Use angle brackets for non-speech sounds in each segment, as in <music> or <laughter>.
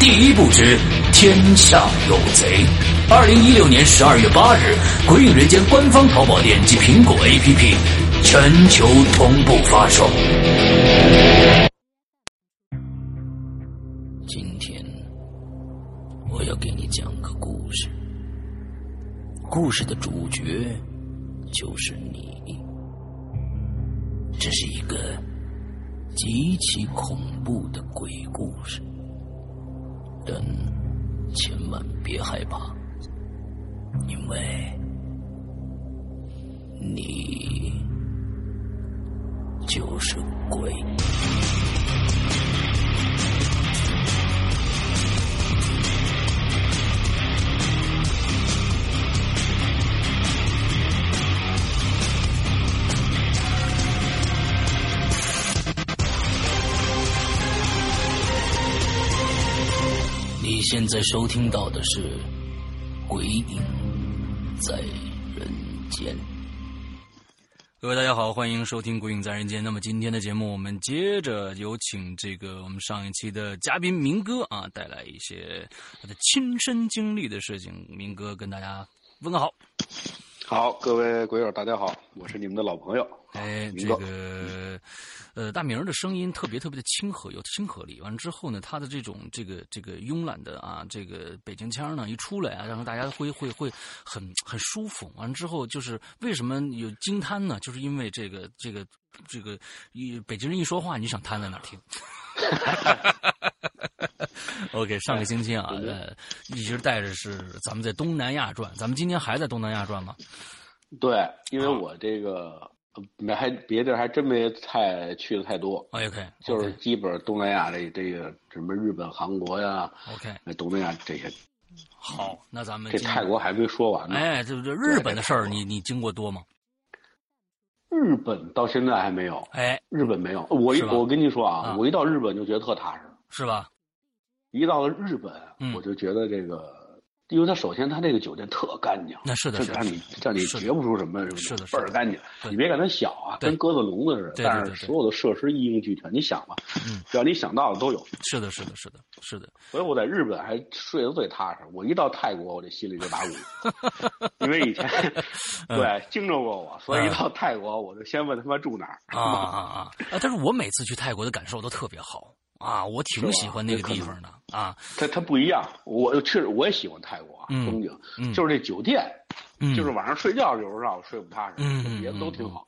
第一部之天下有贼。二零一六年十二月八日，《鬼影人间》官方淘宝店及苹果 APP 全球同步发售。今天我要给你讲个故事，故事的主角就是你。这是一个极其恐怖的鬼故事，但千万别害怕。因为你就是鬼。在收听到的是《鬼影》。在人间，各位大家好，欢迎收听《鬼影在人间》。那么今天的节目，我们接着有请这个我们上一期的嘉宾明哥啊，带来一些他的亲身经历的事情。明哥跟大家问个好。好，各位鬼友，大家好，我是你们的老朋友。哎，这个。呃，大明的声音特别特别的亲和，有亲和力。完了之后呢，他的这种这个这个慵懒的啊，这个北京腔呢，一出来啊，然后大家会会会很很舒服。完了之后，就是为什么有惊叹呢？就是因为这个这个这个一北京人一说话，你想瘫在哪听 <laughs> OK，上个星期啊，呃，一直带着是咱们在东南亚转，咱们今天还在东南亚转吗？对，因为我这个。没还别地儿还真没太去的太多，OK，就是基本东南亚这这个什么日本、韩国呀，OK，东南亚这些。好，那咱们这泰国还没说完呢。哎，这这日本的事儿，你你经过多吗？日本到现在还没有。哎，日本没有。我一我跟你说啊，我一到日本就觉得特踏实，是吧？一到了日本，我就觉得这个。因为他首先他那个酒店特干净，那是的，让你让你觉不出什么什么倍儿干净。你别看它小啊，跟鸽子笼子似的，但是所有的设施一应俱全。你想吧，只要你想到的都有。是的，是的，是的，是的。所以我在日本还睡得最踏实。我一到泰国，我这心里就打鼓，<laughs> 因为以前 <laughs> 对惊着过我，所以一到泰国我就先问他妈住哪儿啊啊啊！但是我每次去泰国的感受都特别好。啊，我挺喜欢那个地方的啊。它它不一样，我确实我也喜欢泰国啊风景，就是这酒店，就是晚上睡觉有时候让我睡不踏实，别的都挺好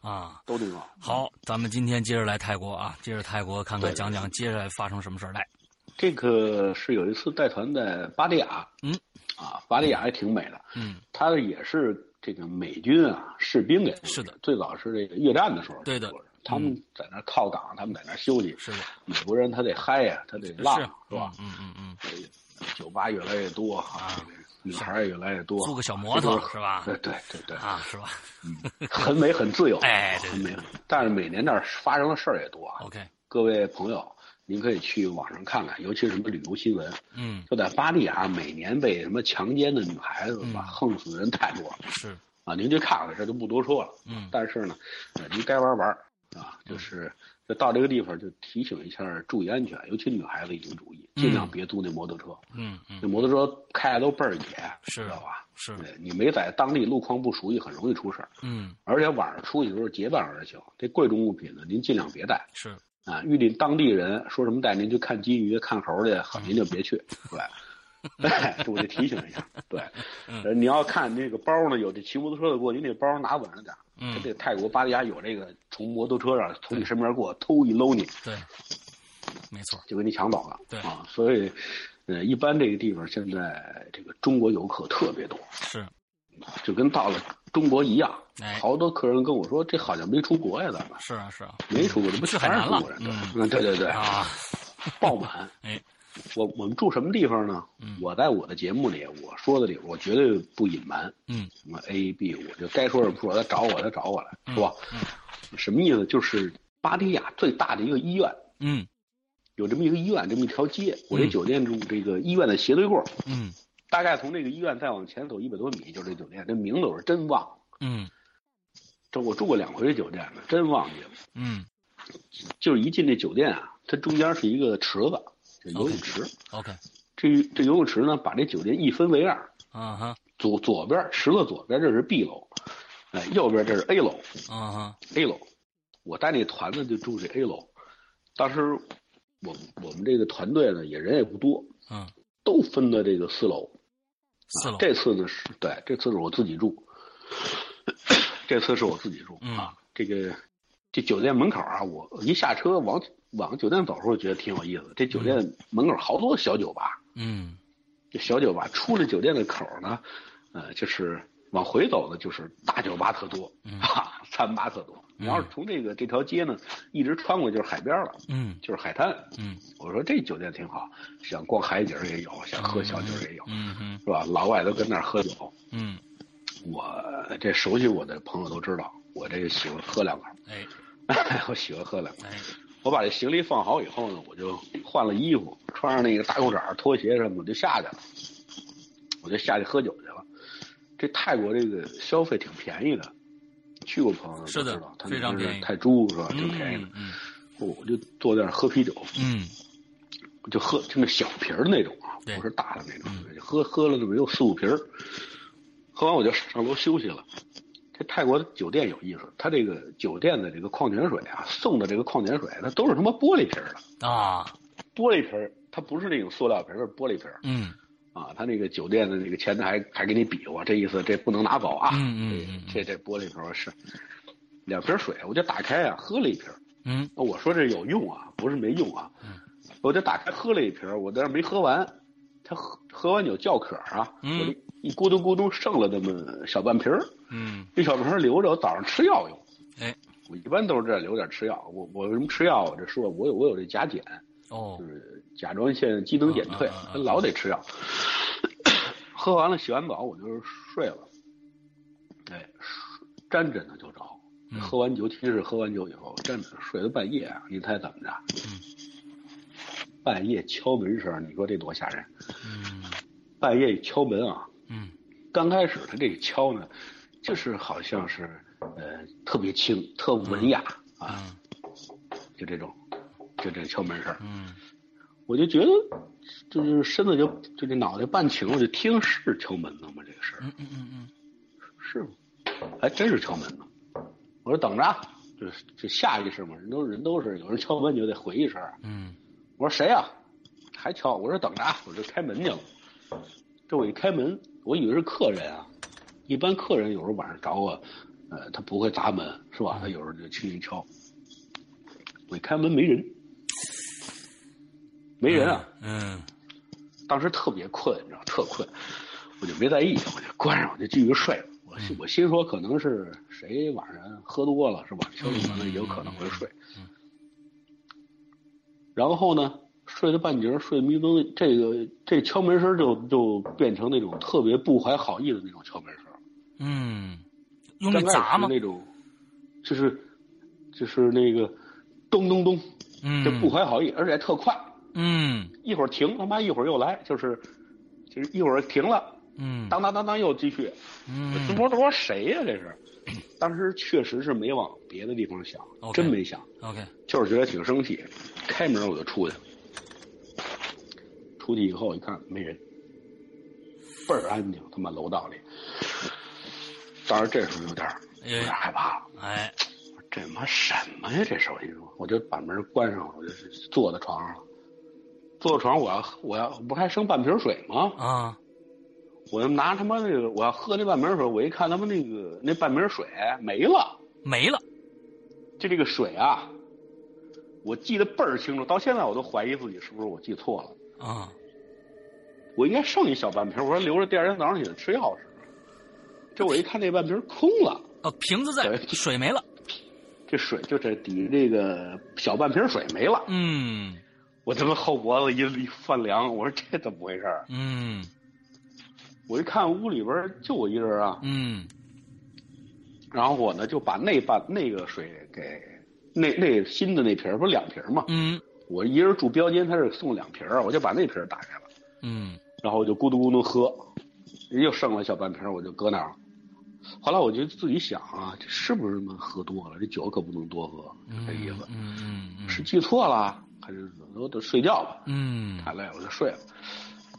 啊，都挺好。好，咱们今天接着来泰国啊，接着泰国看看讲讲接下来发生什么事儿来。这个是有一次带团在巴利亚，嗯，啊，巴利亚也挺美的，嗯，它也是这个美军啊士兵给是的，最早是这个越战的时候，对的，他们在那靠港，他们在那休息，是的，美国人他得嗨呀，他得浪，是吧？嗯嗯嗯，酒吧越来越多啊，女孩也越来越多，租个小摩托是吧？对对对对啊，是吧？嗯，<laughs> 很美很自由，哎，很美，但是每年那儿发生的事儿也多啊。OK，各位朋友。您可以去网上看看，尤其是什么旅游新闻，嗯，就在巴利亚，每年被什么强奸的女孩子吧，嗯、横死的人太多了。是啊，您去看看，这就不多说了。嗯，但是呢，呃，您该玩玩啊，就是就到这个地方就提醒一下，注意安全，尤其女孩子一定注意，尽量别租那摩托车。嗯嗯，那摩托车开的都倍儿野，是知道吧？是，你没在当地路况不熟悉，很容易出事儿。嗯，而且晚上出去的时候结伴而行，这贵重物品呢，您尽量别带。是。啊，遇见当地人说什么带您去看金鱼、看猴去，好您就别去。<laughs> 对，对，我得提醒一下。对，呃、你要看那个包呢，有这骑摩托车的过，您那包拿稳了点。嗯，这泰国巴利亚有这个从摩托车上从你身边过，偷一搂你。对，没错，就给你抢走了。对。啊，所以，呃，一般这个地方现在这个中国游客特别多。是。就跟到了中国一样，哎、好多客人跟我说，这好像没出国呀，咱们。是啊是啊，没出国，这不去海南了，嗯，<laughs> 对对对。啊，爆满。<laughs> 哎，我我们住什么地方呢？嗯、我在我的节目里我说的里，我绝对不隐瞒。嗯，什么 A B，我就该说什么说，他找我，他找我来，嗯、是吧？嗯，什么意思？就是巴迪亚最大的一个医院。嗯，有这么一个医院，这么一条街，我这酒店住这个医院的斜对过。嗯。大概从这个医院再往前走一百多米，就是这酒店。这名字我是真忘了。嗯，这我住过两回这酒店了，真忘记了。嗯，就是一进这酒店啊，它中间是一个池子，这游泳池。OK。这这游泳池呢，把这酒店一分为二。啊哈。左左边池子左边这是 B 楼，哎，右边这是 A 楼。啊哈。A 楼，我带那团子就住这 A 楼。当时我我们这个团队呢，也人也不多。嗯。都分到这个四楼。四楼、啊，这次呢是对，这次是我自己住，<coughs> 这次是我自己住、嗯、啊。这个这酒店门口啊，我一下车往往酒店走的时候，觉得挺有意思。这酒店门口好多小酒吧，嗯，这小酒吧出了酒店的口呢，呃，就是往回走的就是大酒吧特多，嗯、啊，餐吧特多。你要是从这个这条街呢，一直穿过就是海边了，嗯，就是海滩，嗯，我说这酒店挺好，想逛海景也有，想喝小酒也有，嗯嗯，是吧？老外都跟那儿喝酒，嗯，我这熟悉我的朋友都知道，我这个喜欢喝两口，哎，<laughs> 我喜欢喝两口，哎，我把这行李放好以后呢，我就换了衣服，穿上那个大裤衩、拖鞋什么，我就下去了，我就下去喝酒去了。这泰国这个消费挺便宜的。去过朋友都知道，非常便宜。泰铢是吧？挺便宜的。嗯，我就坐在那儿喝啤酒。嗯，就喝就那小瓶儿那种啊，不是大的那种。喝喝了那么有四五瓶儿，喝完我就上楼休息了。这泰国的酒店有意思，它这个酒店的这个矿泉水啊，送的这个矿泉水，它都是他妈玻璃瓶的啊，玻璃瓶，它不是那种塑料瓶，是玻璃瓶。嗯。啊，他那个酒店的那个前台还还给你比划，这意思这不能拿走啊。嗯嗯嗯，这这玻璃瓶是两瓶水，我就打开啊，喝了一瓶。嗯，我说这有用啊，不是没用啊。嗯，我就打开喝了一瓶，我在那没喝完，他喝喝完酒叫渴啊，嗯、我一咕嘟咕嘟剩了那么小半瓶儿嗯，这小瓶留着，我早上吃药用。哎，我一般都是这留点吃药。我我为什么吃药？我这说我有我有这甲减。哦，就是甲状腺机能减退，他老得吃药。喝完了，洗完澡我就睡了。哎，沾枕头就着。嗯、喝完酒，尤其是喝完酒以后，真的睡到半夜啊！你猜怎么着？嗯，半夜敲门声，你说这多吓人？嗯，半夜敲门啊。嗯，刚开始他这个敲呢，就是好像是呃特别轻，特文雅、嗯、啊，就这种。就这敲门声，嗯，我就觉得，就是身子就就这脑袋半倾，我就听是敲门呢吗？这个事嗯嗯嗯嗯，是吗？还真是敲门呢。我说等着，就就下意识嘛，人都人都是有人敲门你就得回一声。嗯，我说谁呀、啊？还敲？我说等着，我就开门去了。这我一开门，我以为是客人啊。一般客人有时候晚上找我，呃，他不会砸门是吧？他有时候就轻轻敲。我一开门没人。没人啊。嗯。当时特别困，你知道，特困，我就没在意，我就关上，我就继续睡。我我心说，可能是谁晚上喝多了，是吧？敲门了，也有可能会睡。然后呢，睡了半截，睡迷瞪，这个这敲门声就就变成那种特别不怀好意的那种敲门声。嗯，用力砸吗？那种，就是就是那个咚咚咚，嗯，就不怀好意，而且特快。嗯，一会儿停，他妈一会儿又来，就是就是一会儿停了，嗯，当当当当又继续。嗯，这说这说谁呀？这是，<clears throat> 当时确实是没往别的地方想，真没想。OK，就是觉得挺生气，开门我就出去了。出去以后一看没人，倍儿安静，他妈楼道里。当然这时候有点有点害怕，哎，这妈什么呀？这是我跟你说，我就把门关上了，我就坐在床上了。坐床，我要我要不还剩半瓶水吗？啊！我拿他妈那个，我要喝那半瓶水，我一看他妈那个那半瓶水没了，没了。就这个水啊，我记得倍儿清楚，到现在我都怀疑自己是不是我记错了啊！我应该剩一小半瓶，我说留着第二天早上起来吃药使。这我一看那半瓶空了，哦，瓶子在，水没了，这水就这底这个小半瓶水没了，嗯。我他妈后脖子一一泛凉，我说这怎么回事？嗯，我一看屋里边就我一人啊。嗯，然后我呢就把那半那个水给那那新的那瓶不是两瓶吗？嗯，我一人住标间，他是送两瓶我就把那瓶打开了。嗯，然后我就咕嘟咕嘟喝，又剩了小半瓶，我就搁那儿了。后来我就自己想啊，这是不是他妈喝多了？这酒可不能多喝，这意思。嗯嗯嗯，是记错了。还是我得睡觉吧，嗯，太累我就睡了。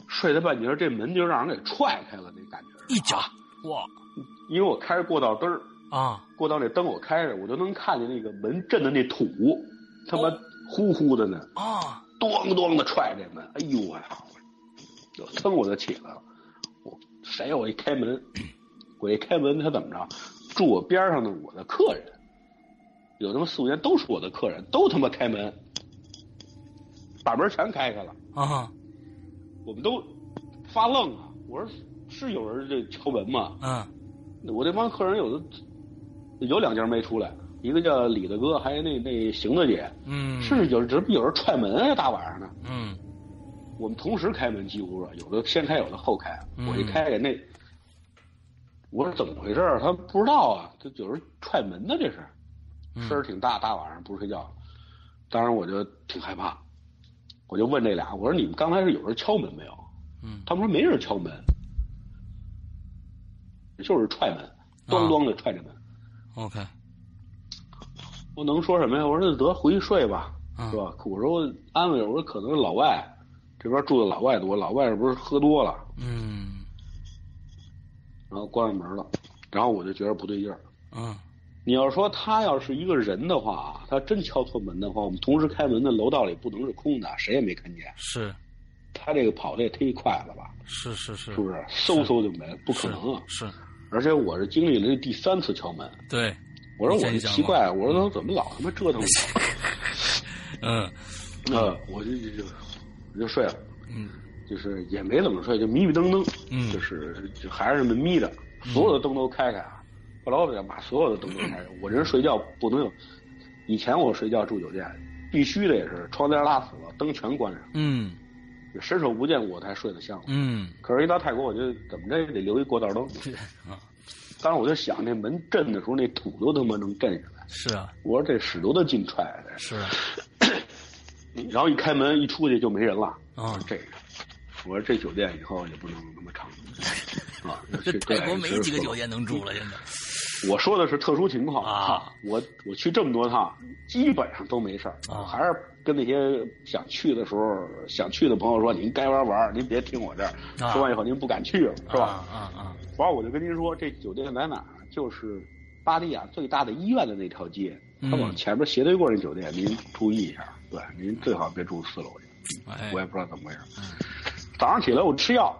睡了半截，这门就让人给踹开了，那感觉一脚哇！因为我开着过道灯啊，过道那灯我开着，我就能看见那个门震的那土，他妈呼呼的呢啊，咣咣的踹这门，哎呦我噌我就起来了，我谁我一开门，<clears throat> 我一开门他怎么着？住我边上的我的客人，有他妈四五年都是我的客人，都他妈开门。把门全开开了啊！我们都发愣啊！我说是有人这敲门吗？嗯，我这帮客人有的有两家没出来，一个叫李大哥，还有那那邢大姐。嗯，是有这不有人踹门啊？大晚上的。嗯，我们同时开门，几乎是有的先开，有的后开。我一开开那，我说怎么回事？他不知道啊，这有人踹门呢，这是声儿挺大，大晚上不睡觉。当时我就挺害怕。我就问这俩，我说你们刚才是有人敲门没有？嗯，他们说没人敲门，就是踹门，咣咣的踹着门。OK，我能说什么呀？我说得回去睡吧，是吧？我说安慰，我说可能是老外这边住的老外多，老外是不是喝多了？嗯，然后关上门了，然后我就觉得不对劲儿。嗯。你要说他要是一个人的话啊，他真敲错门的话，我们同时开门的楼道里不能是空的，谁也没看见。是，他这个跑的也忒快了吧？是是是，是不是？嗖嗖就没了，不可能啊！是，而且我是经历了这第三次敲门。对，我说我就奇怪，我说他怎么老他妈折腾我？<laughs> 嗯，呃，我就就我就睡了。嗯，就是也没怎么睡，就迷迷瞪瞪。嗯，就是就还是眯着，所有的灯都开开啊。后来我得把所有的灯都开。我这人睡觉不能有，以前我睡觉住酒店，必须得是窗帘拉死了，灯全关上。嗯，伸手不见五才睡得香。嗯，可是，一到泰国，我就怎么着也得留一过道灯。<laughs> 啊，当时我就想，那门震的时候，那土都他妈能震下来。是啊，我说这使多大劲踹的。是啊。然后一开门一出去就没人了。啊，这个，我说这酒店以后也不能那么长。<laughs> 啊，这泰国没几个酒店能住了，现在。我说的是特殊情况啊！我我去这么多趟，基本上都没事儿。啊，还是跟那些想去的时候想去的朋友说：“您该玩玩，您别听我这儿。”说完以后，您不敢去了，是吧？啊啊！完了，我就跟您说，这酒店在哪儿？就是巴利亚最大的医院的那条街，它往前面斜对过那酒店，您注意一下。对，您最好别住四楼去。我也不知道怎么回事。早上起来我吃药，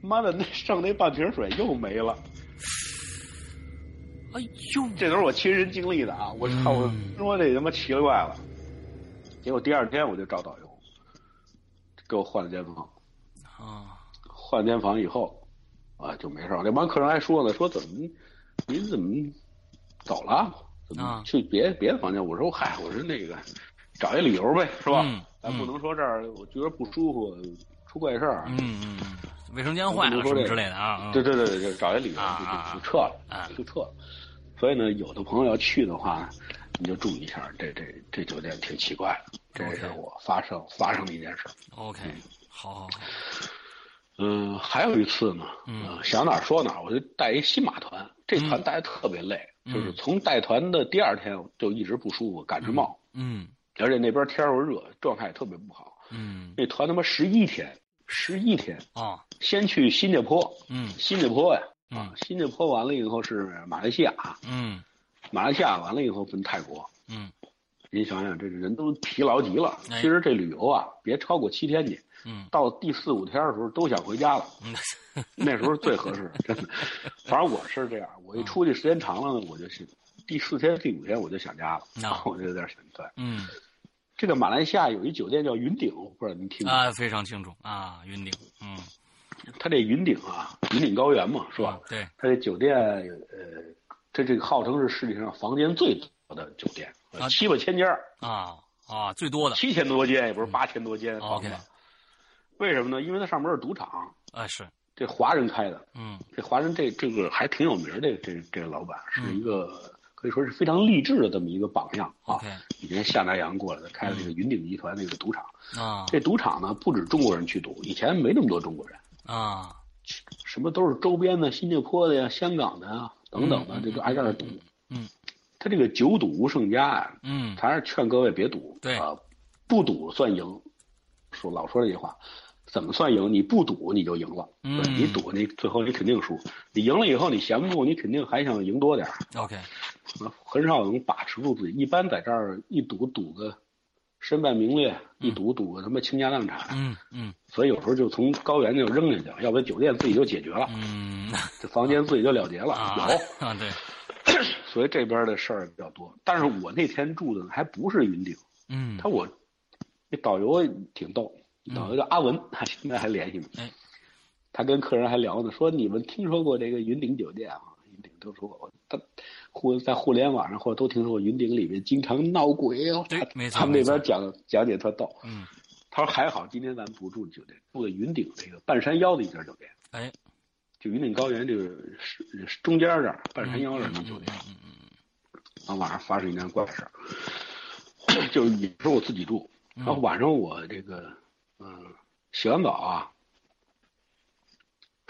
妈的，那剩那半瓶水又没了。哎呦，这都是我亲身经历的啊！我操，我说这他妈奇了怪了。结果第二天我就找导游，给我换了间房。啊，换间房以后，啊，就没事儿。那帮客人还说呢，说怎么您怎么走了？怎么去别别的房间？我说嗨，我说那个找一理由呗，是吧？咱不能说这儿我觉得不舒服，出怪事儿。嗯嗯嗯，卫生间坏了什么之类的啊。对对对对，就找一理由就就撤了，就撤了。所以呢，有的朋友要去的话，你就注意一下，这这这酒店挺奇怪的。这是我发生发生的一件事。OK，好好好。嗯，还有一次呢，嗯，想哪说哪，我就带一新马团，这团带的特别累，就是从带团的第二天就一直不舒服，感冒。嗯。而且那边天又热，状态也特别不好。嗯，那团他妈十一天，十一天啊！先去新加坡，嗯，新加坡呀，啊，新加坡完了以后是马来西亚，嗯，马来西亚完了以后分泰国，嗯，您想想，这人都疲劳极了。其实这旅游啊，别超过七天去，嗯，到第四五天的时候都想回家了，<laughs> 那时候最合适，<laughs> 真的。反正我是这样，我一出去时间长了呢，我就去。第四天、第五天我就想家了，<laughs> 我就有点想对。嗯，这个马来西亚有一酒店叫云顶，不知道您听啊？非常清楚啊，云顶。嗯，他这云顶啊，云顶高原嘛，是吧？对。他这酒店，呃，他这个号称是世界上房间最多的酒店，七八千间啊啊，最多的七千多间，也不是八千多间房子。为什么呢？因为它上面是赌场啊，是这华人开的。嗯，这华人这这个还挺有名的，这这个老板是一个。可以说是非常励志的这么一个榜样啊！以前下南洋过来的，开了这个云顶集团那个赌场啊。这赌场呢，不止中国人去赌，以前没那么多中国人啊，什么都是周边的，新加坡的呀、香港的呀等等的，这都挨这儿赌。嗯，他这个九赌无胜家呀，嗯，还是劝各位别赌，对啊，不赌算赢。说老说这句话。怎么算赢？你不赌你就赢了，嗯你赌你最后你肯定输。你赢了以后你闲不住，你肯定还想赢多点 OK，很少能把持住自己。一般在这儿一赌赌个身败名裂，一赌赌个他妈倾家荡产。嗯嗯。所以有时候就从高原就扔下去了，要不然酒店自己就解决了。嗯。这房间自己就了结了。有 <laughs> 啊，对。所以这边的事儿比较多。但是我那天住的还不是云顶。嗯。他我那导游挺逗。导游叫阿文，他现在还联系呢。哎，他跟客人还聊呢，说你们听说过这个云顶酒店啊？都说过，他互在互联网上或者都听说过云顶里面经常闹鬼哦。对，没错。他们那边讲讲解特逗。嗯，他说还好，今天咱们不住酒店，住在云顶这个半山腰的一家酒店。哎，就云顶高原这个是中间这儿半山腰这儿的酒店。嗯嗯嗯。然后晚上发生一件怪事儿，<coughs> 就是也是我自己住，然后晚上我这个。嗯，洗完澡啊，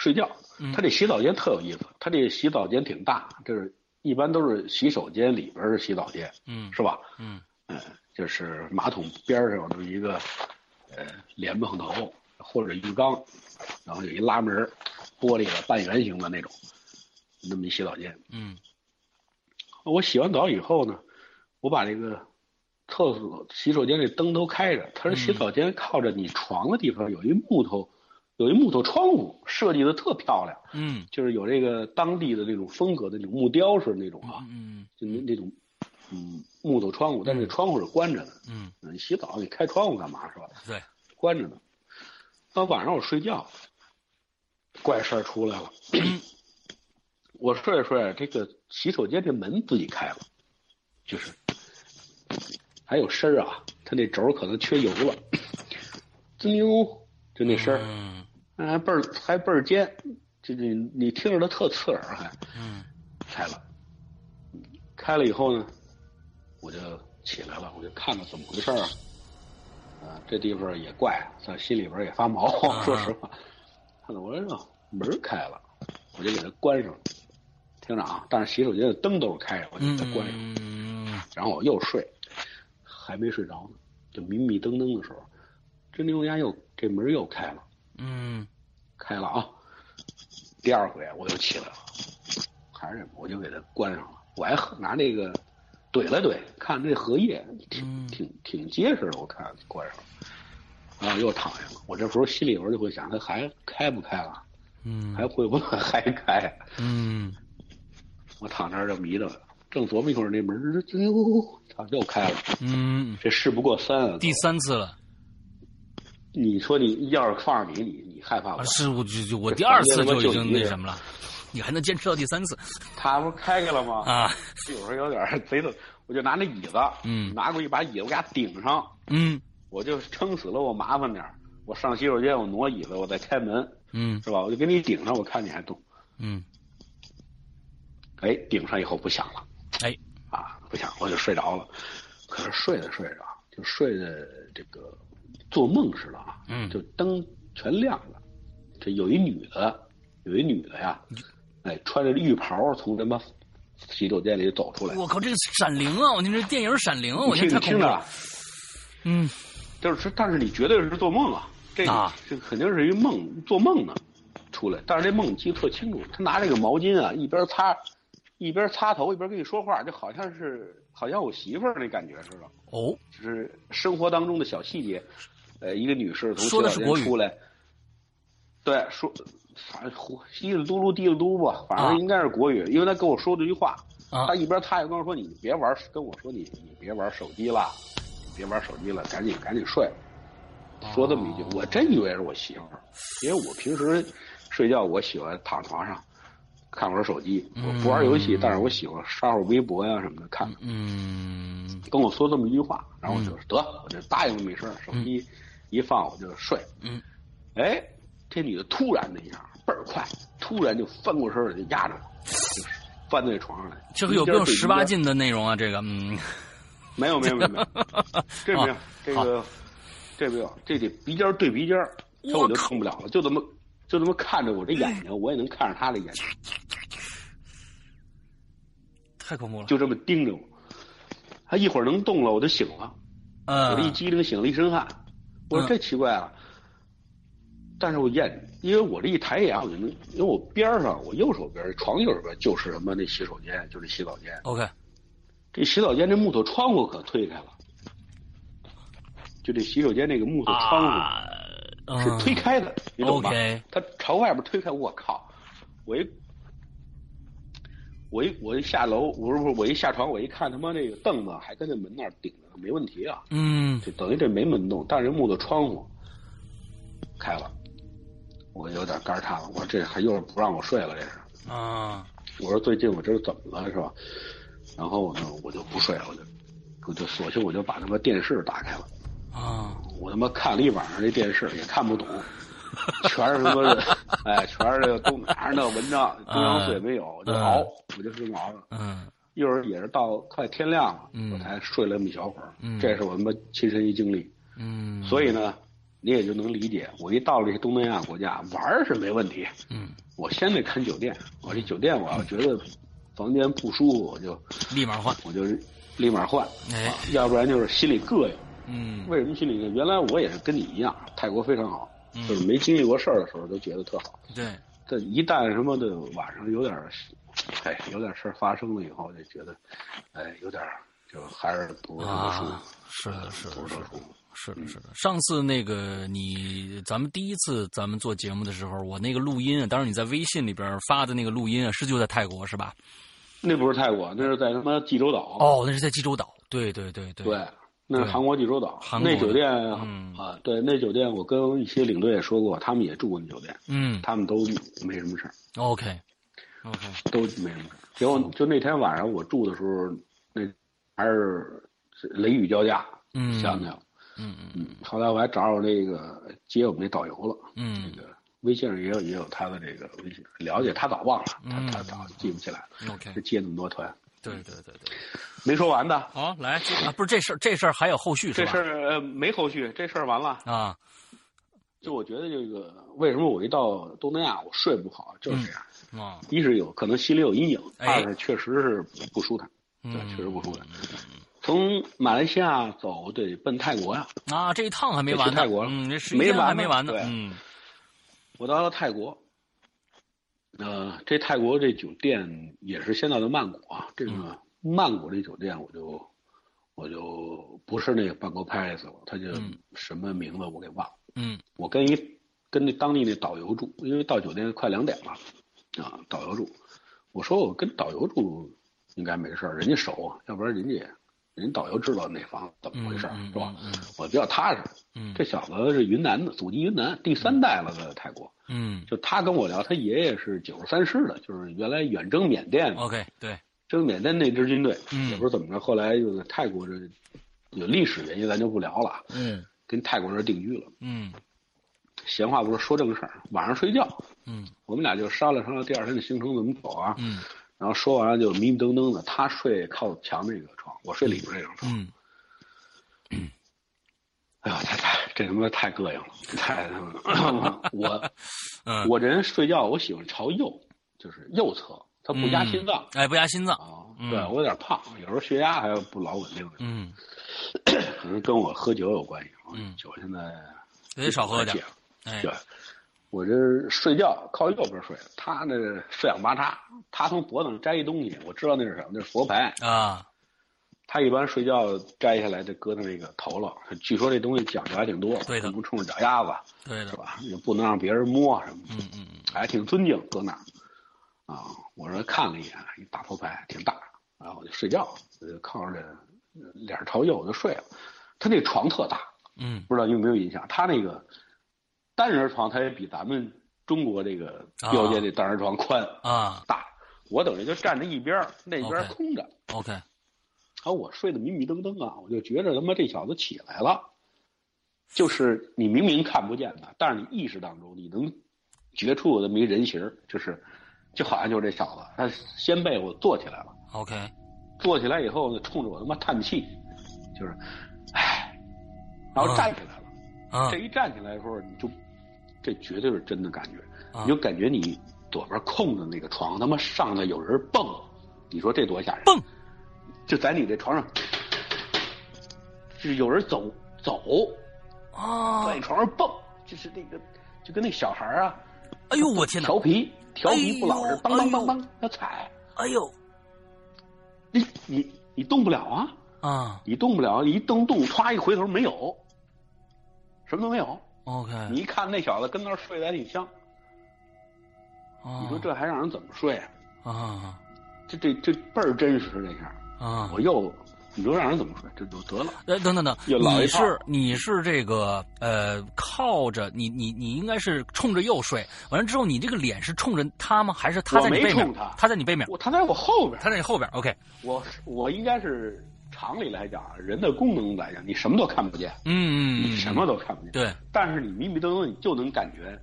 睡觉。他这洗澡间特有意思，他这洗澡间挺大，就是一般都是洗手间里边是洗澡间，嗯，是吧？嗯，嗯，就是马桶边上有一个呃莲蓬头或者浴缸，然后有一拉门，玻璃的半圆形的那种，那么一洗澡间。嗯，我洗完澡以后呢，我把这个。厕所、洗手间这灯都开着，他说洗澡间靠着你床的地方有一木头，有一木头窗户，设计的特漂亮。嗯，就是有这个当地的那种风格的那种木雕似的那种啊。嗯，就那那种，嗯，木头窗户，但是窗户是关着的。嗯，你洗澡你开窗户干嘛是吧？对，关着呢。到晚上我睡觉，怪事儿出来了。<coughs> 我睡着睡着，这个洗手间这门自己开了，就是。还有声儿啊，它那轴可能缺油了，<coughs> 滋溜，就那声儿，嗯，还倍儿还倍儿尖，这这你听着它特刺耳，还，嗯，开了，开了以后呢，我就起来了，我就看看怎么回事啊，啊，这地方也怪，在心里边也发毛，说实话，看到我说门开了，我就给它关上了，听着啊，但是洗手间的灯都是开着，我就给它关上，然后我又睡。还没睡着呢，就迷迷瞪瞪的时候，这牛家又这门又开了，嗯，开了啊。第二回我又起来了，还是我就给它关上了。我还拿那个怼了怼，看这荷叶挺挺挺结实的，我看关上了，然后又躺下了。我这时候心里边就会想，它还开不开了？嗯，还会不会还开？嗯，我躺那儿就迷瞪了。正琢磨一会儿，那门儿就 <laughs> 又又开了。嗯，这事不过三啊，第三次了。你说你要是放着你，你你害怕吗？是我就我第二次就已经那什么了，你还能坚持到第三次？<laughs> 他不开开了吗？啊，有时候有点贼的，我就拿那椅子，嗯，拿过一把椅子，我给他顶上，嗯，我就撑死了，我麻烦点我上洗手间，我挪椅子，我再开门，嗯，是吧？我就给你顶上，我看你还动，嗯，哎，顶上以后不响了，哎，啊，不响，我就睡着了。可是睡着睡着，就睡的这个做梦似的啊，嗯，就灯全亮了，这有一女的，有一女的呀，哎，穿着浴袍从他妈洗手间里走出来。我靠，这个《闪灵》啊！我听这电影《闪灵》，我听太听着，嗯，就是但是你绝对是做梦啊，这这肯定是一梦，做梦呢出来。但是这梦你记得特清楚，他拿这个毛巾啊，一边擦，一边擦头，一边跟你说话，就好像是。好像我媳妇儿那感觉似的哦，就是生活当中的小细节，呃，一个女士从说的是国语。出来，对，说反正稀里嘟噜滴里嘟吧，反正应该是国语，因为她跟我说这句话，她一边擦一边说：“你别玩，跟我说你你别玩手机了，别玩手机了，赶紧赶紧睡。”说这么一句，我真以为是我媳妇儿，因为我平时睡觉我喜欢躺床上。看会儿手机，我不玩游戏，但是我喜欢刷会儿微博呀什么的看。嗯，跟我说这么一句话，然后我就得，我就答应了没事手机一放我就睡。嗯，哎，这女的突然的一下倍儿快，突然就翻过身来就压着我，就翻在床上来。这个有没有十八禁的内容啊？这个，嗯，没有没有没有没有，<laughs> 这没有这个这没有，这得鼻尖对鼻尖，这我就受不了了，就这么。就这么看着我这眼睛，我也能看着她的眼睛，<laughs> 太恐怖了。就这么盯着我，他一会儿能动了，我就醒了。嗯，我这一激灵，醒了一身汗。我说这奇怪啊，但是我验，因为我这一抬眼，我就能，因为我边上，我右手边床右手边就是什么那洗手间，就是洗澡间。OK，这洗澡间这木头窗户可推开了，就这洗手间那个木头窗户。是推开的，你懂吧？他朝外边推开，我靠！我一我一我一下楼，不是不是，我一下床，我一看他妈那个凳子还跟那门那儿顶着，没问题啊。嗯，就等于这没门洞，但是木的窗户开了，我有点肝颤了。我说这还又是不让我睡了，这是啊。我说最近我这是怎么了，是吧？然后呢，我就不睡了，我就我就索性我就把他妈电视打开了。啊！我他妈看了一晚上这电视，也看不懂，全是什么？<laughs> 哎，全是这个东哪儿的文章，中央四也没有，我就熬，我就这么熬。嗯，一会儿也是到快天亮了，我才睡了那么一小会儿。嗯，这是我他妈亲身一经历。嗯，所以呢，你也就能理解，我一到了这些东南亚国家玩是没问题。嗯，我先得看酒店，我这酒店我要觉得房间不舒服，我就立马换，我就立马换。哎，要不然就是心里膈应。嗯，为什么心里呢？原来我也是跟你一样，泰国非常好，就是没经历过事儿的时候都觉得特好。对，这一旦什么的晚上有点，哎，有点事儿发生了以后，就觉得，哎，有点就还是不是特舒服。是的，是的，不是的。是的，是的。上次那个你，咱们第一次咱们做节目的时候，我那个录音啊，当时你在微信里边发的那个录音啊，是就在泰国是吧？那不是泰国，那是在他妈济州岛。哦，那是在济州岛。对对对对。对。那是韩国济州岛，那酒店啊，对，那酒店我跟一些领队也说过，他们也住过那酒店，嗯，他们都没什么事儿。OK，OK，都没什么事。结果就那天晚上我住的时候，那还是雷雨交加，嗯，想想，嗯嗯嗯。后来我还找找那个接我们那导游了，嗯，那个微信上也有也有他的这个微信，了解他早忘了，他他早记不起来了。OK，接那么多团。对对对对，没说完的。好，来啊，不是这事儿，这事儿还有后续是吧？这事儿没后续，这事儿完了啊。就我觉得这个，为什么我一到东南亚我睡不好，就是这样啊。一是有可能心里有阴影，二是确实是不舒坦，对，确实不舒坦。从马来西亚走得奔泰国呀。啊，这一趟还没完呢。泰国嗯，这时间还没完呢。嗯，我到了泰国。呃，这泰国这酒店也是现在的曼谷啊。这个曼谷这酒店，我就我就不是那个半国拍死了，他就什么名字我给忘了。嗯，我跟一跟那当地那导游住，因为到酒店快两点了，啊，导游住。我说我跟导游住应该没事儿，人家熟啊，要不然人家人导游知道哪房子怎么回事，是吧？嗯，我比较踏实。嗯，这小子是云南的，祖籍云南，第三代了，在泰国。嗯，就他跟我聊，他爷爷是九十三师的，就是原来远征缅甸。OK，对，征缅甸那支军队，嗯，也不知道怎么着，后来又在泰国这有历史原因，咱就不聊了。嗯，跟泰国人定居了。嗯，闲话不说说正事儿，晚上睡觉。嗯，我们俩就商量商量第二天的行程怎么走啊。嗯，然后说完了就迷迷瞪瞪的，他睡靠墙那个床，我睡里边那张床。嗯。哎呦，太太，这他妈太膈应了！太他妈，<laughs> 我，嗯，我人睡觉我喜欢朝右，就是右侧，它不压心脏。哎，不压心脏啊？对我有点胖，有时候血压还不老稳定。嗯，可能跟我喝酒有关系。嗯，酒现在得少喝点。哎，对，我这睡觉靠右边睡，他那四仰八叉，他从脖子上摘一东西，我知道那是什么，那是佛牌啊。他一般睡觉摘下来就搁在那个头了。据说这东西讲究还挺多，对的，不冲着脚丫子，对的，是吧？也不能让别人摸什么的，嗯嗯嗯，还挺尊敬，搁那儿。啊，我说看了一眼，一大佛牌，挺大，然后我就睡觉，我就靠着脸朝右我就睡了。他那床特大，嗯，不知道你有没有印象？他那个单人床，它也比咱们中国这个标间这单人床宽啊大。我等于就站在一边，那边空着。OK。然后我睡得迷迷瞪瞪啊，我就觉着他妈这小子起来了，就是你明明看不见他，但是你意识当中你能觉出这么一人形，就是就好像就是这小子，他掀被我坐起来了。OK，坐起来以后呢，冲着我他妈叹气，就是唉，然后站起来了。啊，这一站起来的时候，你就这绝对是真的感觉，啊、你就感觉你左边空的那个床他妈上头有人蹦，你说这多吓人？蹦。就在你这床上，是有人走走，啊，在床上蹦，就是那个，就跟那小孩啊，哎呦我天哪，调皮调皮不老实，梆梆梆梆要踩，哎呦，你你你动不了啊。啊，你动不了，一蹬动，歘一回头没有，什么都没有。OK，你一看那小子跟那儿睡得还挺香，啊、你说这还让人怎么睡啊？啊，这这这倍儿真实这下。啊！我又，你说让人怎么睡？这就得了。呃，等等等，你是你是这个呃，靠着你你你应该是冲着右睡，完了之后你这个脸是冲着他吗？还是他在你背面？他他在你背面，他在我后边，他在你后边。OK，我我应该是常理来讲，人的功能来讲，你什么都看不见，嗯嗯，你什么都看不见。对，但是你迷迷瞪瞪，你就能感觉，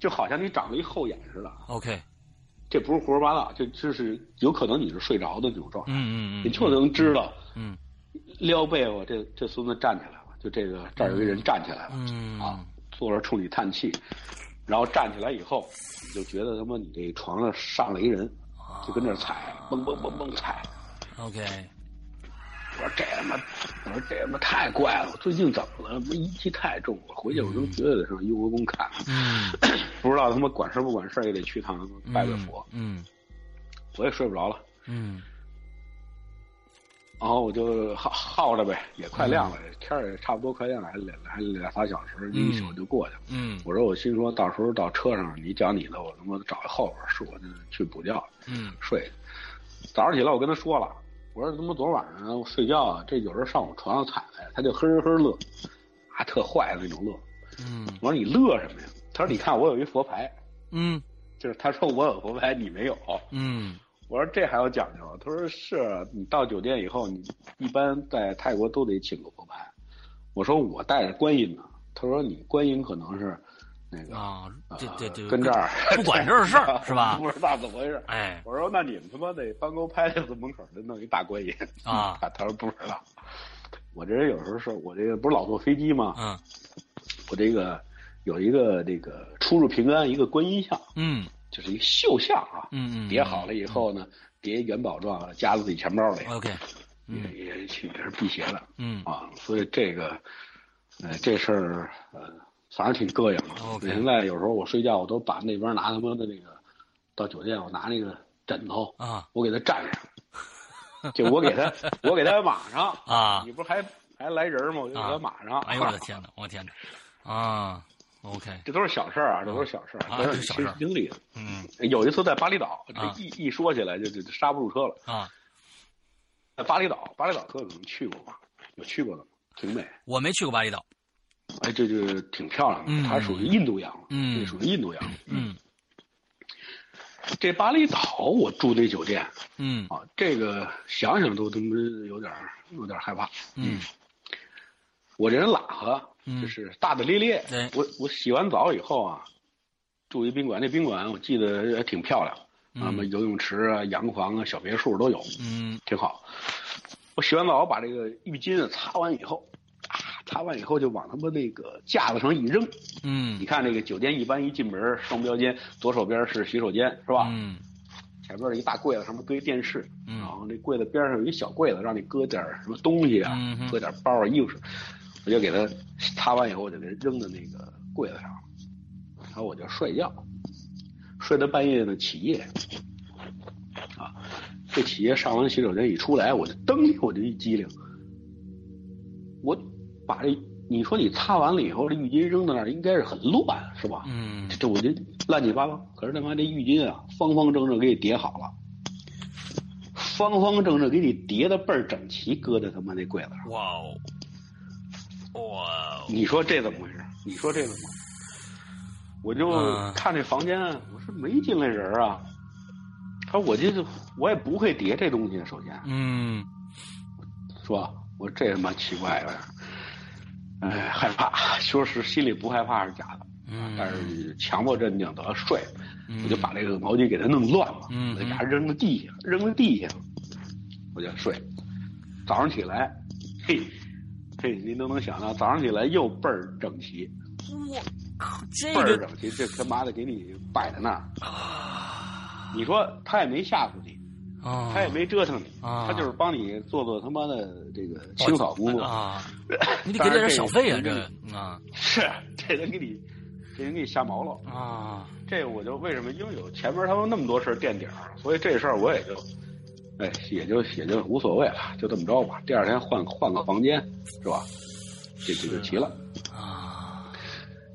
就好像你长了一后眼似的。OK。这不是胡说八道，这就是有可能你是睡着的那种状态，嗯嗯嗯，你就能知道，嗯，撩被窝，这这孙子站起来了，就这个这儿有一人站起来了，嗯啊，坐着冲你叹气，然后站起来以后，你就觉得他妈你这床上上了一人，就跟那踩，蹦蹦蹦蹦踩，OK，我说这他妈，我说这他妈太怪了，我最近怎么了？阴气太重了，回去我都绝对得上雍和宫看，嗯，<coughs> 不知道他妈管事不管事也得去趟拜拜佛，嗯，我也睡不着了，嗯，然后我就耗耗着呗，也快亮了，天也差不多快亮了，还两还两仨小时，一宿就过去了。嗯，我说我心说到时候到车上，你讲你的，我他妈找一后边，是我就去补觉，嗯，睡。早上起来我跟他说了，我说他妈昨晚上我睡觉啊，这有人上我床上踩来，他就呵呵乐，啊，特坏的那种乐。嗯，我说你乐什么呀？他说你看我有一佛牌，嗯，就是他说我有佛牌，你没有，嗯。我说这还有讲究？他说是你到酒店以后，你一般在泰国都得请个佛牌。我说我带着观音呢。他说你观音可能是那个啊，对对对，跟这儿不管这事儿 <laughs> 是吧？不知道怎么回事。哎，我说那你们他妈得帮沟拍子门口得弄一大观音啊？<laughs> 他说不知道。我这人有时候是我这个不是老坐飞机吗？嗯，我这个有一个这个出入平安一个观音像。嗯。就是一个绣像啊，嗯嗯，叠好了以后呢，叠元宝状，夹在自己钱包里。OK，也也也是辟邪的。嗯啊，所以这个，呃，这事儿呃，反正挺膈应的。现在有时候我睡觉，我都把那边拿他妈的那个，到酒店我拿那个枕头啊，我给他站上，就我给他，<laughs> 我给他码上啊，你不是还还来人吗？我就给他码上。哎呦我的 <laughs> 天哪！我天哪！啊。OK，这都是小事儿啊，这都是小事儿，啊，都是小事经历的。嗯，有一次在巴厘岛，这一一说起来就就刹不住车了啊。在巴厘岛，巴厘岛哥可能去过吧？有去过的吗？挺美。我没去过巴厘岛。哎，这就挺漂亮的。它属于印度洋，嗯，这属于印度洋。嗯。这巴厘岛，我住那酒店，嗯啊，这个想想都他妈有点有点害怕。嗯。我这人懒和，就是大大咧咧。对。我我洗完澡以后啊，住一宾馆，那宾馆我记得也挺漂亮。啊，什么游泳池啊、洋房啊、小别墅都有，嗯，挺好。我洗完澡，把这个浴巾擦完以后，啊，擦完以后就往他们那个架子上一扔，嗯，你看那个酒店一般一进门，双标间左手边是洗手间，是吧？嗯，前面一大柜子上面堆电视，嗯，然后那柜子边上有一小柜子，让你搁点什么东西啊，搁点包啊、衣服，我就给他擦完以后，我就给扔到那个柜子上，然后我就睡觉。睡到半夜呢，起夜，啊，这起夜上完洗手间一出来，我就噔，我就一激灵，我把这你说你擦完了以后，这浴巾扔在那儿应该是很乱，是吧？嗯，这我就乱七八糟。可是他妈这浴巾啊，方方正正给你叠好了，方方正正给你叠的倍儿整齐，搁在他妈那柜子上。哇哦，哇哦！你说这怎么回事？你说这怎么？我就看这房间，我说没进来人啊。他说我这我也不会叠这东西，首先，嗯，是吧？我说这他妈奇怪了，哎，害怕。说是心里不害怕是假的，嗯，但是强迫镇定得睡，我就把这个毛巾给他弄乱了，嗯，我就给他扔到地下，扔到地下，我就睡。早上起来，嘿，嘿，您都能想到，早上起来又倍儿整齐。我靠，这倍儿整齐，这他妈的给你摆在那儿。你说他也没吓唬你，他也没折腾你，他就是帮你做做他妈的这个清扫工作啊。<laughs> 你得给点小费啊，这啊是 <laughs> 这人给你，这人给你瞎毛了啊。这我就为什么？因为有前面他们那么多事垫底儿，所以这事儿我也就，哎，也就也就无所谓了，就这么着吧。第二天换换个房间，是吧？这这就齐了啊。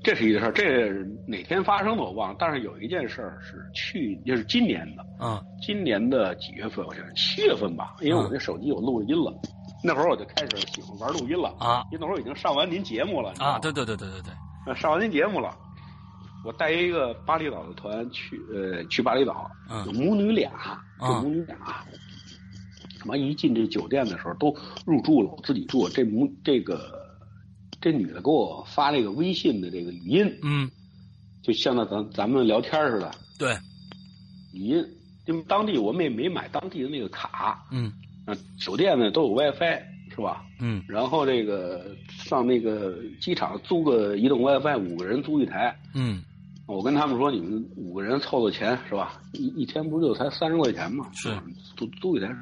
这是一个事儿，这哪天发生的我忘了。但是有一件事儿是去，就是今年的，嗯，今年的几月份？我想七月份吧，因为我这手机有录音了。那会儿我就开始喜欢玩录音了啊，因为那会儿已经上完您节目了啊，对对对对对对，上完您节目了。我带一个巴厘岛的团去，呃，去巴厘岛，有母女俩，这母女俩，他妈一进这酒店的时候都入住了，我自己住。这母这个这女的给我发这个微信的这个语音，嗯，就像那咱咱们聊天似的，对，语音，因为当地我们也没买当地的那个卡，嗯，啊，酒店呢都有 WiFi 是吧？嗯，然后这个上那个机场租个移动 WiFi，五个人租一台，嗯。我跟他们说，你们五个人凑凑钱是吧？一一天不就才三十块钱嘛？是租租一台，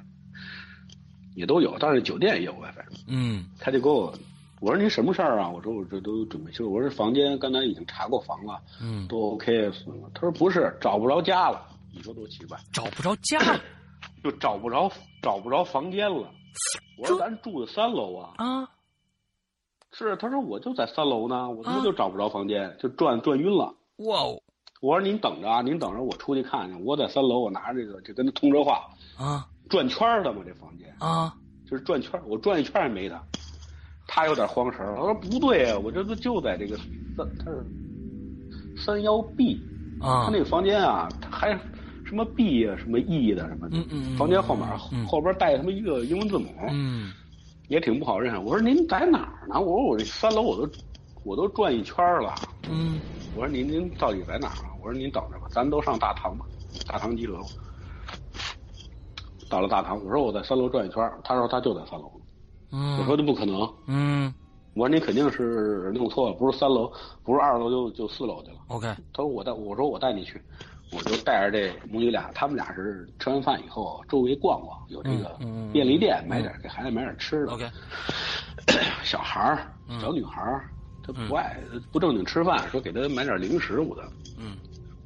也都有，但是酒店也有 WiFi。嗯，他就给我，我说您什么事儿啊？我说我这都准备修，我说房间刚才已经查过房了，嗯，都 OK。他说不是，找不着家了。你说多奇怪？找不着家了，<coughs> 就找不着找不着房间了。<sniffs> 我说咱住的三楼啊。啊。是，他说我就在三楼呢，我他妈就找不着房间，就转转晕了。哇哦！我说您等着啊，您等着，我出去看看。我在三楼，我拿着这个，就跟他通着话啊，转圈的嘛，这房间啊，就是转圈我转一圈也没他。他有点慌神他说不对啊，我这不就在这个三，他是三幺 B 啊，他那个房间啊，他还什么 B 啊，什么 E 的什么的，嗯嗯，房间号码后边带他妈一个英文字母，嗯，也挺不好认。我说您在哪儿呢？我说我这三楼我都我都转一圈了，嗯。我说您您到底在哪儿啊？我说您等着吧，咱都上大堂吧，大堂集合。到了大堂，我说我在三楼转一圈，他说他就在三楼。嗯，我说这不可能。嗯，我说你肯定是弄错了，不是三楼，不是二楼就就四楼去了。OK。他说我带，我说我带你去，我就带着这母女俩，他们俩是吃完饭以后周围逛逛，有这个便利店买点给孩子买点吃的。OK。<coughs> 小孩儿，小女孩儿。他不爱不正经吃饭，说给她买点零食，我的，嗯，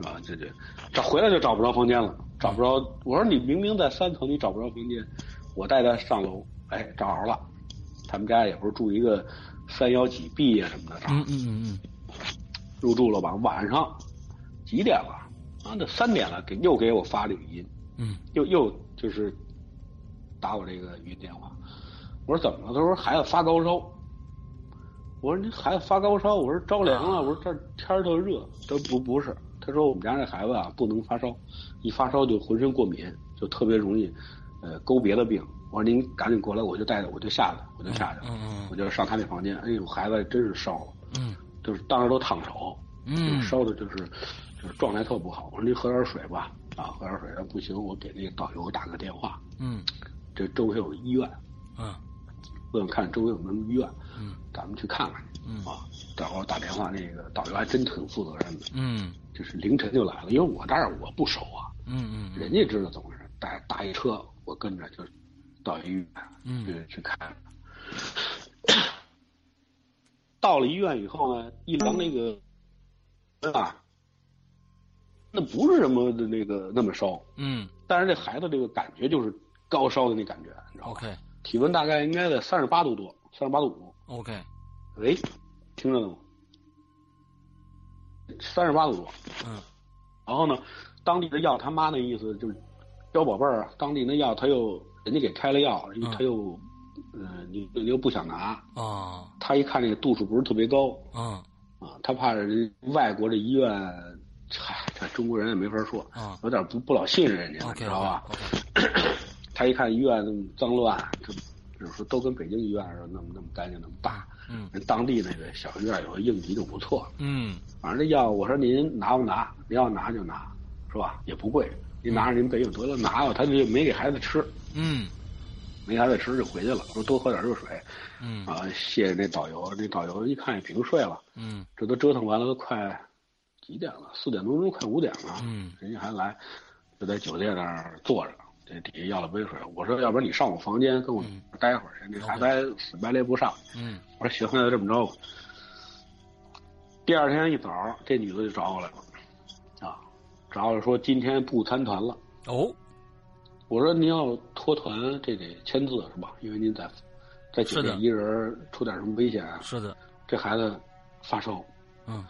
啊，这这找回来就找不着房间了，找不着。我说你明明在三层，你找不着房间，我带他上楼，哎，找着了。他们家也不是住一个三幺几 B 啊什么的，嗯嗯嗯嗯，入住了吧？晚上几点了？啊，这三点了，给又给我发了语音，嗯，又又就是打我这个语音电话，我说怎么了？他说孩子发高烧。我说你孩子发高烧，我说着凉了，我说这天儿特热。他说不不是，他说我们家这孩子啊不能发烧，一发烧就浑身过敏，就特别容易呃勾别的病。我说您赶紧过来，我就带着我就下去，我就下去，我就上他那房间。哎呦，孩子真是烧了，嗯，就是当时都烫手，嗯，烧的就是就是状态特不好。我说您喝点水吧，啊，喝点水。不行，我给那个导游打个电话，嗯，这周围有医院，嗯。问问看周围有没有医院，嗯，咱们去看看，嗯啊，导游打电话，那个导游还真挺负责任的，嗯，就是凌晨就来了，因为我这儿我不熟啊，嗯嗯，人家知道怎么回事，带打一车，我跟着就到医院，嗯，去去看，到了医院以后呢，一量那个，啊，那不是什么的那个那么烧，嗯，但是这孩子这个感觉就是高烧的那感觉，你知道吗？OK。体温大概应该在三十八度多，三十八度五。OK，喂，听着呢吗？三十八度多。嗯。然后呢，当地的药他妈那意思就是，小宝贝儿，当地那药他又人家给开了药，他又，嗯，你你又不想拿啊？他一看那个度数不是特别高，嗯，啊，他怕人外国的医院，嗨，这中国人也没法说，啊，有点不不老信任人家，知道吧？<coughs> 他一看医院那么脏乱，就就是说都跟北京医院似的那么那么干净那么大，嗯，人当地那个小医院有个应急就不错，嗯，反正这药我说您拿不拿？您要拿就拿，是吧？也不贵，您拿着您备用得了，拿了他就没给孩子吃，嗯，没孩子吃就回去了，说多喝点热水，嗯，啊，谢谢那导游，那导游一看也平睡了，嗯，这都折腾完了都快几点了？四点多钟快五点了，嗯，人家还来，就在酒店那儿坐着。这底下要了杯水，我说要不然你上我房间跟我待会儿去，那孩子死白赖不上。嗯，我说行，那就这么着吧。第二天一早，这女的就找我来了，啊，找我说今天不参团了。哦，我说您要脱团，这得签字是吧？因为您在在酒店一人出点什么危险啊？是的，这孩子发烧，嗯，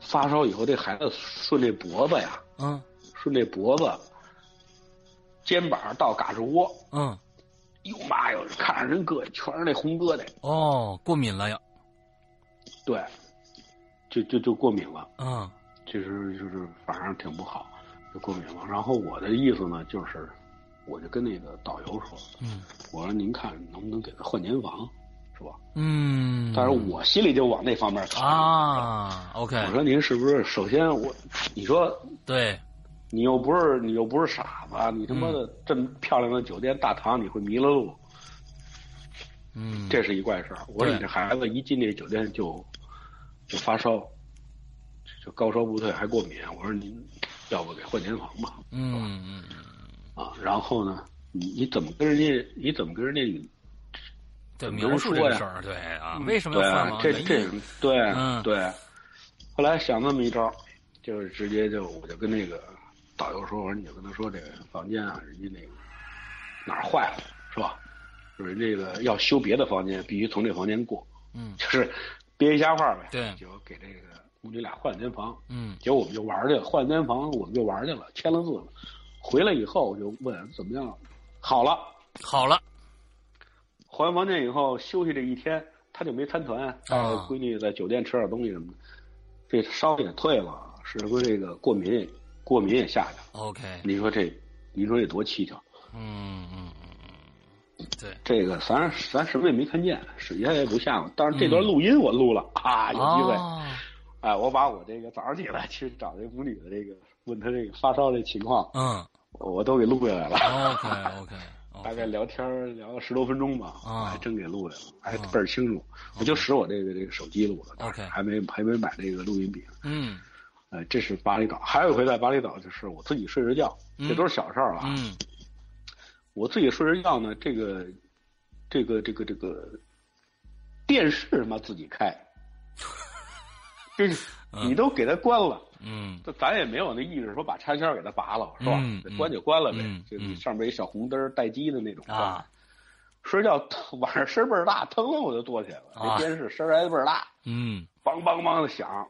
发烧以后这孩子顺这脖子呀，嗯，顺这脖子。肩膀到嘎吱窝，嗯，哟妈哟，看着人膈应，全是那红疙瘩。哦，过敏了呀？对，就就就过敏了。嗯，其实就是反正挺不好，就过敏了。然后我的意思呢，就是我就跟那个导游说，嗯，我说您看能不能给他换间房，是吧？嗯，但是我心里就往那方面考啊。OK，我说您是不是首先我，你说对。你又不是你又不是傻子，你他妈的这么漂亮的酒店大堂，你会迷了路？嗯，这是一怪事儿。我说你这孩子一进这酒店就就发烧，就高烧不退，还过敏。我说您要不给换间房吧？嗯嗯嗯。啊，然后呢，你你怎么跟人家？你怎么跟人家？对，描述这事儿，对啊，为什么要换房？这这对对。后来想那么一招，就是直接就我就跟那个。导游说：“我说你就跟他说，这个房间啊，人家那个哪儿坏了，是吧？就是这个要修别的房间，必须从这房间过。嗯，就是憋一瞎话呗。对，就给这个母女俩换间房。嗯，结果我们就玩去了，换间房我们就玩去了，签了字了。回来以后我就问怎么样，好了，好了。换完房间以后休息这一天，他就没参团，带闺女在酒店吃点东西什么的，这烧也退了，是不这个过敏。”过敏也下去了。OK，你说这，你说这多蹊跷。嗯嗯嗯嗯，对，这个咱咱什么也没看见，水下也不下嘛。但是这段录音我录了啊，有机会。哎，我把我这个早上起来去找这母女的这个，问她这个发烧的情况，嗯，我都给录下来了。<laughs> OK OK，大概聊天聊了十多分钟吧，还真给录下来了，还倍儿清楚。我就使我这个这个手机录的。OK，还没还没买这个录音笔。嗯。呃，这是巴厘岛，还有一回在巴厘岛，就是我自己睡着觉，这都是小事儿了。嗯，我自己睡着觉呢，这个，这个，这个，这个电视他妈自己开，这你都给它关了，嗯，咱也没有那意识说把插销给它拔了，是吧？关就关了呗，就上面一小红灯待机的那种啊。睡觉晚上声倍儿大，腾楞我就坐起来了，这电视声还倍儿大，嗯，梆梆梆的响。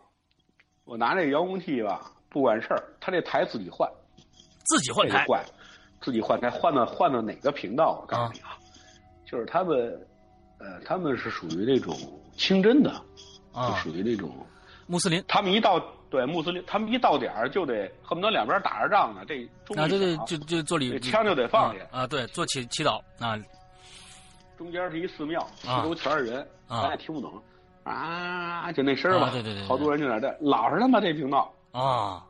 我拿这遥控器吧，不管事儿，他这台自己换，自己换台，换，自己换台换到换到哪个频道？我告诉你啊，就是他们，呃，他们是属于那种清真的，就属于那种穆斯林。他们一到对穆斯林，他们一到点儿就得恨不得两边打着仗呢，这啊对对，就就做礼枪就得放下啊，对，做祈祈祷啊。中间是一寺庙，四周全是人，咱也听不懂啊，就那声儿吧，对对对，好多人就在这，老是他妈这频道啊。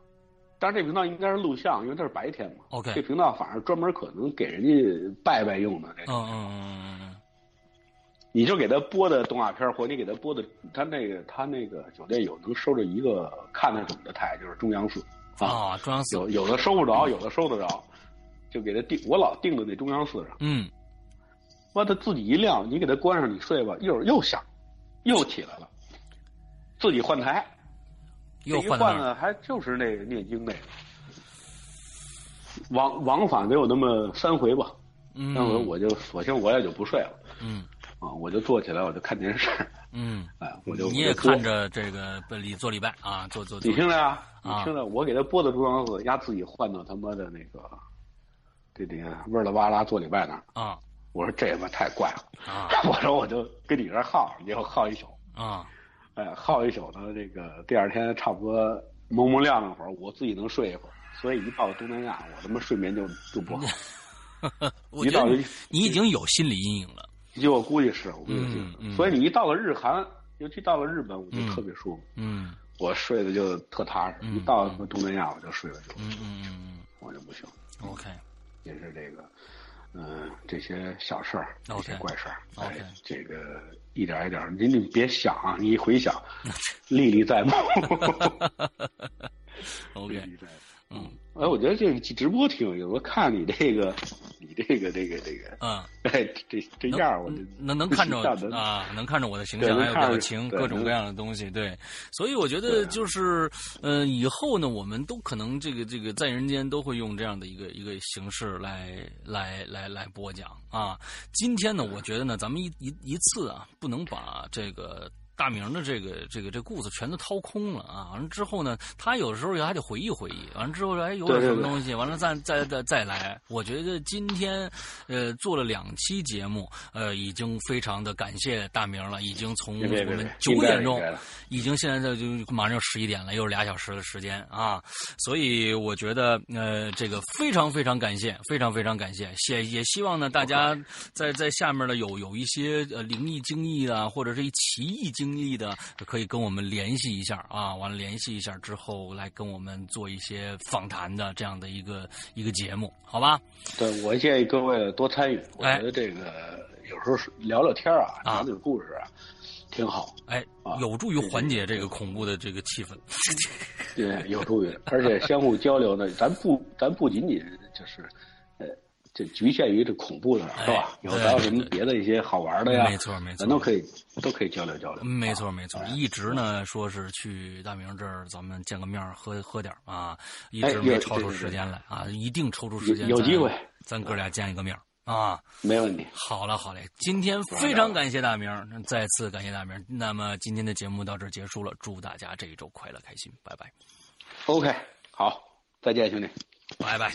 但是这频道应该是录像，因为它是白天嘛。OK，这频道反而专门可能给人家拜拜用的。嗯嗯嗯。你就给他播的动画片，或你给他播的，他那个他那个酒店有能收着一个看得懂的台，就是中央四啊，中央四有有的收不着，有的收得着，就给他定，我老定在那中央四上。嗯。完，他自己一亮，你给他关上，你睡吧，一会儿又响，又起来了，自己换台。又换了，还就是那个念经那个，往往返得有那么三回吧。嗯，三回我就索性我也就不睡了。嗯，啊，我就坐起来，我就看电视。嗯，哎，我就你也看着这个礼做礼拜啊，做做。你听着啊，你听着，我给他播的中央寺，丫自己换到他妈的那个这里味了哇啦做礼拜那儿。啊，我说这他妈太怪了。啊，<laughs> 我说我就跟你这耗，你要耗一宿。啊。哎，耗一宿呢，这个第二天差不多蒙蒙亮那会儿，我自己能睡一会儿。所以一到东南亚，我他妈睡眠就就不好。<laughs> 我觉得你已经有心理阴影了。就我估计是，我估计是。所以你一到了日韩，尤其到了日本，我就特别舒服。嗯，我睡的就特踏实。一到东南亚，我就睡了就。我就不行。OK，也是这个。嗯，这些小事儿，这些怪事儿，哎，这个一点一点，你你别想啊，你一回想，<laughs> 历历在目。<laughs> OK，嗯，哎，我觉得这个直播挺有意思。我看你这个，<laughs> 你这个，这个，这个，嗯，<laughs> 哎，这这样，我能能看着啊，能看着我的形象，还有表情，各种各样的东西，对。所以我觉得就是，呃，以后呢，我们都可能这个这个在人间都会用这样的一个一个形式来来来来播讲啊。今天呢，我觉得呢，咱们一一一次啊，不能把这个。大明的这个这个这故事全都掏空了啊！完了之后呢，他有时候也还得回忆回忆。完了之后，哎，有点什么东西，完了再再再再来。我觉得今天，呃，做了两期节目，呃，已经非常的感谢大明了。已经从我们九点钟，已经现在就马上就十一点了，又是俩小时的时间啊！所以我觉得，呃，这个非常非常感谢，非常非常感谢。也也希望呢，大家在在下面呢有有一些呃灵异经历啊，或者是一奇异经。经历的可以跟我们联系一下啊，完了联系一下之后来跟我们做一些访谈的这样的一个一个节目，好吧？对，我建议各位多参与，我觉得这个有时候聊聊天啊，讲讲故事啊，挺好。哎，有助于缓解这个恐怖的这个气氛。对，有助于，而且相互交流呢，咱不，咱不仅仅就是。就局限于这恐怖的，是吧？有还有什么别的一些好玩的呀？没错，没错，咱都可以，都可以交流交流。没错，没错，一直呢说是去大明这儿，咱们见个面，喝喝点啊，一直没抽出时间来啊，一定抽出时间，有机会，咱哥俩见一个面啊，没问题。好了，好嘞，今天非常感谢大明，再次感谢大明。那么今天的节目到这结束了，祝大家这一周快乐开心，拜拜。OK，好，再见，兄弟，拜拜。